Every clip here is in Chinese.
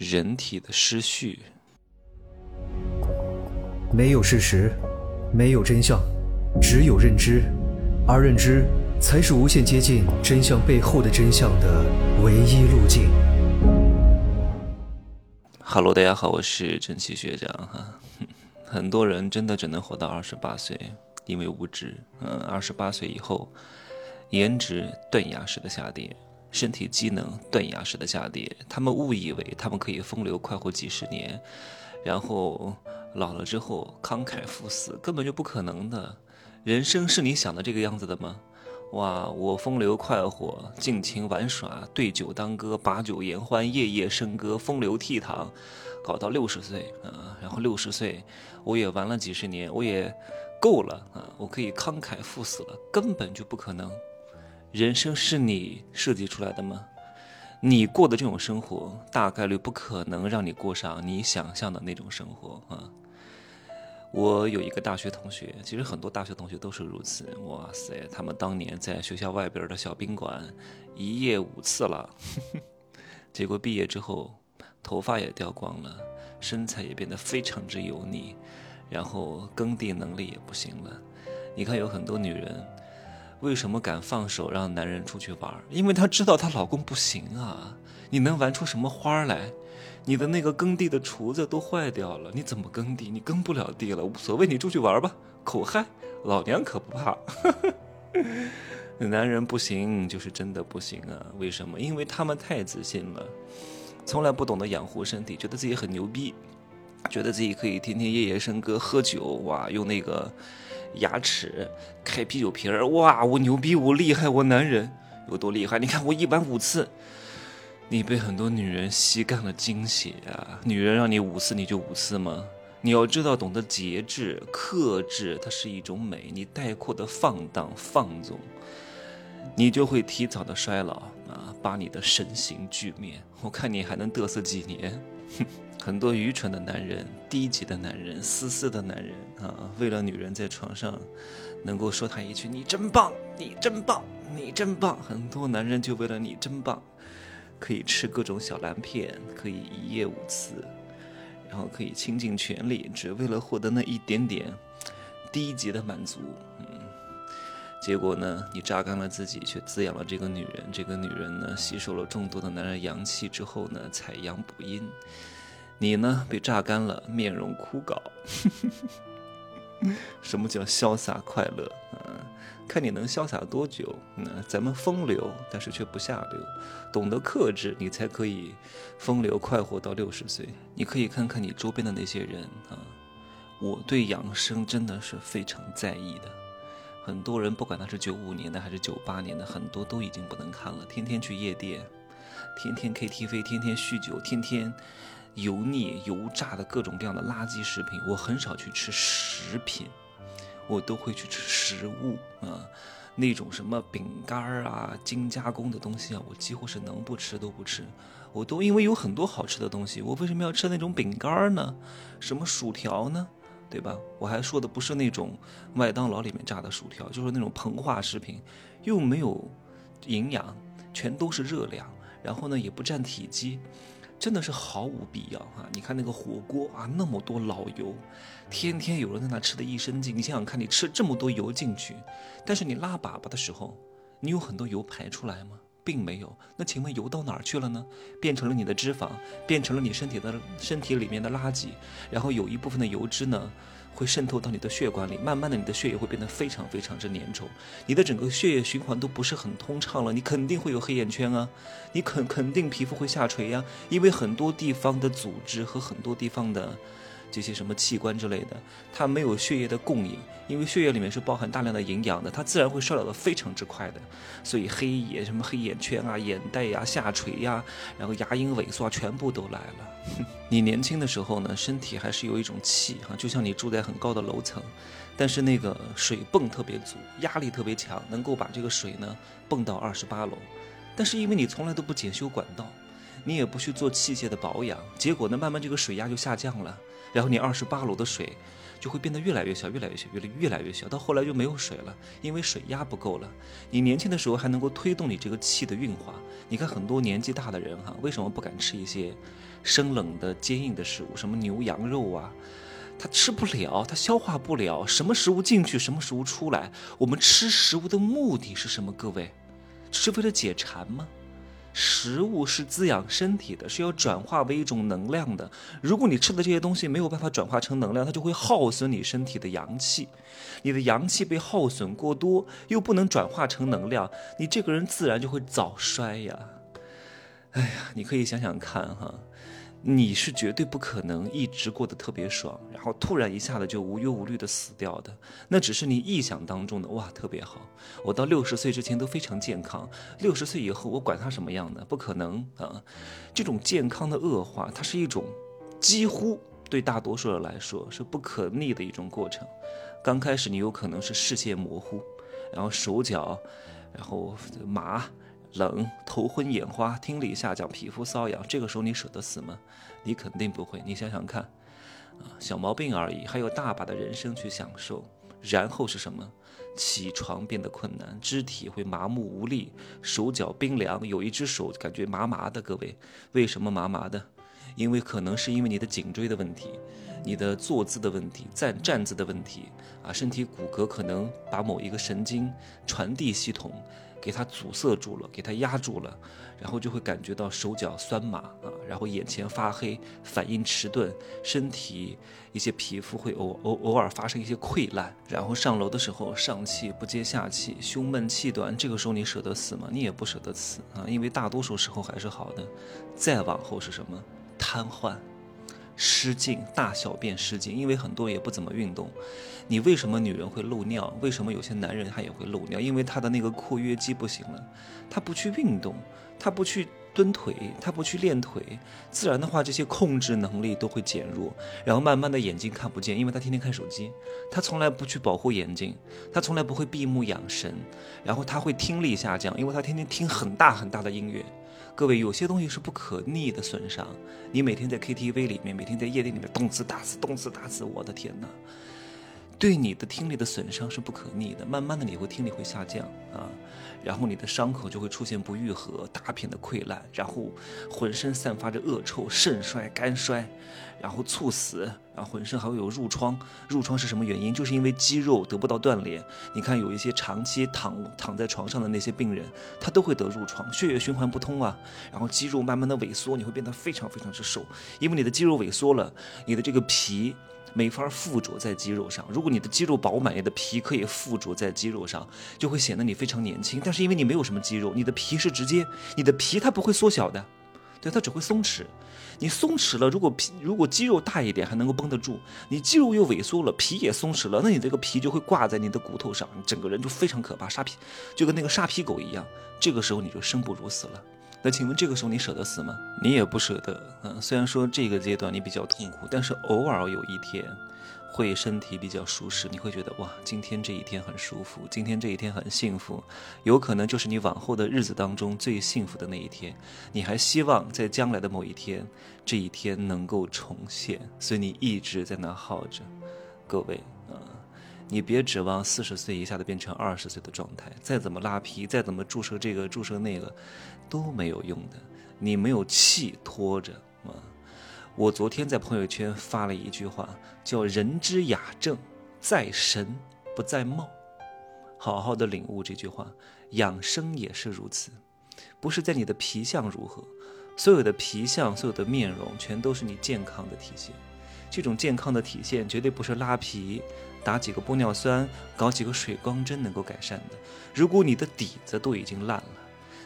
人体的失序。没有事实，没有真相，只有认知，而认知才是无限接近真相背后的真相的唯一路径。哈喽，大家好，我是真奇学长哈。很多人真的只能活到二十八岁，因为无知。嗯，二十八岁以后，颜值断崖式的下跌。身体机能断崖式的下跌，他们误以为他们可以风流快活几十年，然后老了之后慷慨赴死，根本就不可能的。人生是你想的这个样子的吗？哇，我风流快活，尽情玩耍，对酒当歌，把酒言欢，夜夜笙歌，风流倜傥，搞到六十岁啊，然后六十岁我也玩了几十年，我也够了啊，我可以慷慨赴死了，根本就不可能。人生是你设计出来的吗？你过的这种生活，大概率不可能让你过上你想象的那种生活啊！我有一个大学同学，其实很多大学同学都是如此。哇塞，他们当年在学校外边的小宾馆一夜五次了，结果毕业之后，头发也掉光了，身材也变得非常之油腻，然后耕地能力也不行了。你看，有很多女人。为什么敢放手让男人出去玩？因为她知道她老公不行啊！你能玩出什么花来？你的那个耕地的锄子都坏掉了，你怎么耕地？你耕不了地了，无所谓，你出去玩吧。口嗨，老娘可不怕。男人不行就是真的不行啊！为什么？因为他们太自信了，从来不懂得养护身体，觉得自己很牛逼，觉得自己可以天天夜夜笙歌喝酒哇，用那个。牙齿开啤酒瓶儿，哇！我牛逼，我厉害，我男人有多厉害？你看我一晚五次，你被很多女人吸干了精血啊！女人让你五次你就五次吗？你要知道，懂得节制、克制，它是一种美。你太过的放荡放纵，你就会提早的衰老啊，把你的身形俱灭。我看你还能嘚瑟几年？哼！很多愚蠢的男人、低级的男人、自私的男人啊，为了女人在床上能够说他一句“你真棒，你真棒，你真棒”，很多男人就为了你真棒，可以吃各种小蓝片，可以一夜五次，然后可以倾尽全力，只为了获得那一点点低级的满足。结果呢，你榨干了自己，却滋养了这个女人。这个女人呢，吸收了众多的男人阳气之后呢，采阳补阴。你呢？被榨干了，面容枯槁。什么叫潇洒快乐？啊，看你能潇洒多久。那咱们风流，但是却不下流，懂得克制，你才可以风流快活到六十岁。你可以看看你周边的那些人啊，我对养生真的是非常在意的。很多人不管他是九五年的还是九八年的，很多都已经不能看了，天天去夜店，天天 KTV，天天酗酒，天天。油腻、油炸的各种各样的垃圾食品，我很少去吃食品，我都会去吃食物啊。那种什么饼干啊、精加工的东西啊，我几乎是能不吃都不吃。我都因为有很多好吃的东西，我为什么要吃那种饼干呢？什么薯条呢？对吧？我还说的不是那种麦当劳里面炸的薯条，就是那种膨化食品，又没有营养，全都是热量，然后呢也不占体积。真的是毫无必要啊！你看那个火锅啊，那么多老油，天天有人在那吃的一身劲。你想想看，你吃这么多油进去，但是你拉粑粑的时候，你有很多油排出来吗？并没有。那请问油到哪儿去了呢？变成了你的脂肪，变成了你身体的身体里面的垃圾，然后有一部分的油脂呢？会渗透到你的血管里，慢慢的，你的血液会变得非常非常之粘稠，你的整个血液循环都不是很通畅了，你肯定会有黑眼圈啊，你肯肯定皮肤会下垂呀，因为很多地方的组织和很多地方的。这些什么器官之类的，它没有血液的供应，因为血液里面是包含大量的营养的，它自然会衰老的非常之快的。所以黑眼什么黑眼圈啊、眼袋呀、下垂呀，然后牙龈萎缩，全部都来了。你年轻的时候呢，身体还是有一种气哈，就像你住在很高的楼层，但是那个水泵特别足，压力特别强，能够把这个水呢泵到二十八楼。但是因为你从来都不检修管道，你也不去做器械的保养，结果呢，慢慢这个水压就下降了。然后你二十八楼的水就会变得越来越小，越来越小，越来越来越小，到后来就没有水了，因为水压不够了。你年轻的时候还能够推动你这个气的运化。你看很多年纪大的人哈，为什么不敢吃一些生冷的、坚硬的食物，什么牛羊肉啊，他吃不了，他消化不了。什么食物进去，什么食物出来？我们吃食物的目的是什么？各位，是为了解馋吗？食物是滋养身体的，是要转化为一种能量的。如果你吃的这些东西没有办法转化成能量，它就会耗损你身体的阳气。你的阳气被耗损过多，又不能转化成能量，你这个人自然就会早衰呀。哎呀，你可以想想看哈。你是绝对不可能一直过得特别爽，然后突然一下子就无忧无虑的死掉的，那只是你臆想当中的哇，特别好。我到六十岁之前都非常健康，六十岁以后我管他什么样的，不可能啊！这种健康的恶化，它是一种几乎对大多数人来说是不可逆的一种过程。刚开始你有可能是视线模糊，然后手脚，然后麻。冷、头昏眼花、听力下降、皮肤瘙痒，这个时候你舍得死吗？你肯定不会。你想想看，啊，小毛病而已，还有大把的人生去享受。然后是什么？起床变得困难，肢体会麻木无力，手脚冰凉，有一只手感觉麻麻的。各位，为什么麻麻的？因为可能是因为你的颈椎的问题，你的坐姿的问题，站站姿的问题啊，身体骨骼可能把某一个神经传递系统。给它阻塞住了，给它压住了，然后就会感觉到手脚酸麻啊，然后眼前发黑，反应迟钝，身体一些皮肤会偶偶偶尔发生一些溃烂，然后上楼的时候上气不接下气，胸闷气短，这个时候你舍得死吗？你也不舍得死啊，因为大多数时候还是好的。再往后是什么？瘫痪。失禁，大小便失禁，因为很多也不怎么运动。你为什么女人会漏尿？为什么有些男人他也会漏尿？因为他的那个括约肌不行了，他不去运动，他不去蹲腿，他不去练腿，自然的话这些控制能力都会减弱，然后慢慢的眼睛看不见，因为他天天看手机，他从来不去保护眼睛，他从来不会闭目养神，然后他会听力下降，因为他天天听很大很大的音乐。各位，有些东西是不可逆的损伤。你每天在 KTV 里面，每天在夜店里面动次打次，动次打次，我的天哪！对你的听力的损伤是不可逆的，慢慢的你会听力会下降啊，然后你的伤口就会出现不愈合、大片的溃烂，然后浑身散发着恶臭、肾衰、肝衰，然后猝死，然后浑身还会有褥疮。褥疮是什么原因？就是因为肌肉得不到锻炼。你看有一些长期躺躺在床上的那些病人，他都会得褥疮，血液循环不通啊，然后肌肉慢慢的萎缩，你会变得非常非常之瘦，因为你的肌肉萎缩了，你的这个皮。没法附着在肌肉上。如果你的肌肉饱满，你的皮可以附着在肌肉上，就会显得你非常年轻。但是因为你没有什么肌肉，你的皮是直接，你的皮它不会缩小的，对，它只会松弛。你松弛了，如果皮如果肌肉大一点还能够绷得住，你肌肉又萎缩了，皮也松弛了，那你这个皮就会挂在你的骨头上，你整个人就非常可怕，沙皮就跟那个沙皮狗一样。这个时候你就生不如死了。那请问这个时候你舍得死吗？你也不舍得啊。虽然说这个阶段你比较痛苦，但是偶尔有一天，会身体比较舒适，你会觉得哇，今天这一天很舒服，今天这一天很幸福，有可能就是你往后的日子当中最幸福的那一天。你还希望在将来的某一天，这一天能够重现，所以你一直在那耗着。各位。你别指望四十岁一下子变成二十岁的状态，再怎么拉皮，再怎么注射这个注射那个，都没有用的。你没有气拖着啊！我昨天在朋友圈发了一句话，叫“人之雅正，在神不在貌”。好好的领悟这句话，养生也是如此，不是在你的皮相如何，所有的皮相，所有的面容，全都是你健康的体现。这种健康的体现，绝对不是拉皮。打几个玻尿酸，搞几个水光针能够改善的。如果你的底子都已经烂了，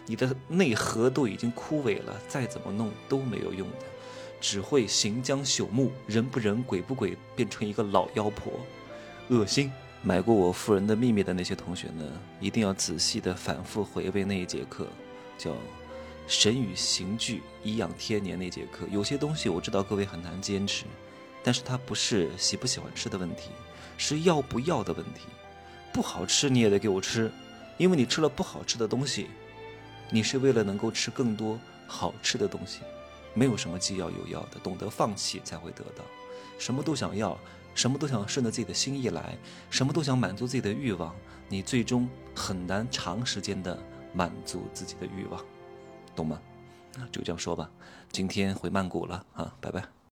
你的内核都已经枯萎了，再怎么弄都没有用的，只会行将朽木，人不人，鬼不鬼，变成一个老妖婆，恶心。买过我夫人的秘密的那些同学呢，一定要仔细的反复回味那一节课，叫“神与刑具，颐养天年”那节课。有些东西我知道各位很难坚持，但是它不是喜不喜欢吃的问题。是要不要的问题，不好吃你也得给我吃，因为你吃了不好吃的东西，你是为了能够吃更多好吃的东西，没有什么既要又要的，懂得放弃才会得到，什么都想要，什么都想顺着自己的心意来，什么都想满足自己的欲望，你最终很难长时间的满足自己的欲望，懂吗？就这样说吧。今天回曼谷了啊，拜拜。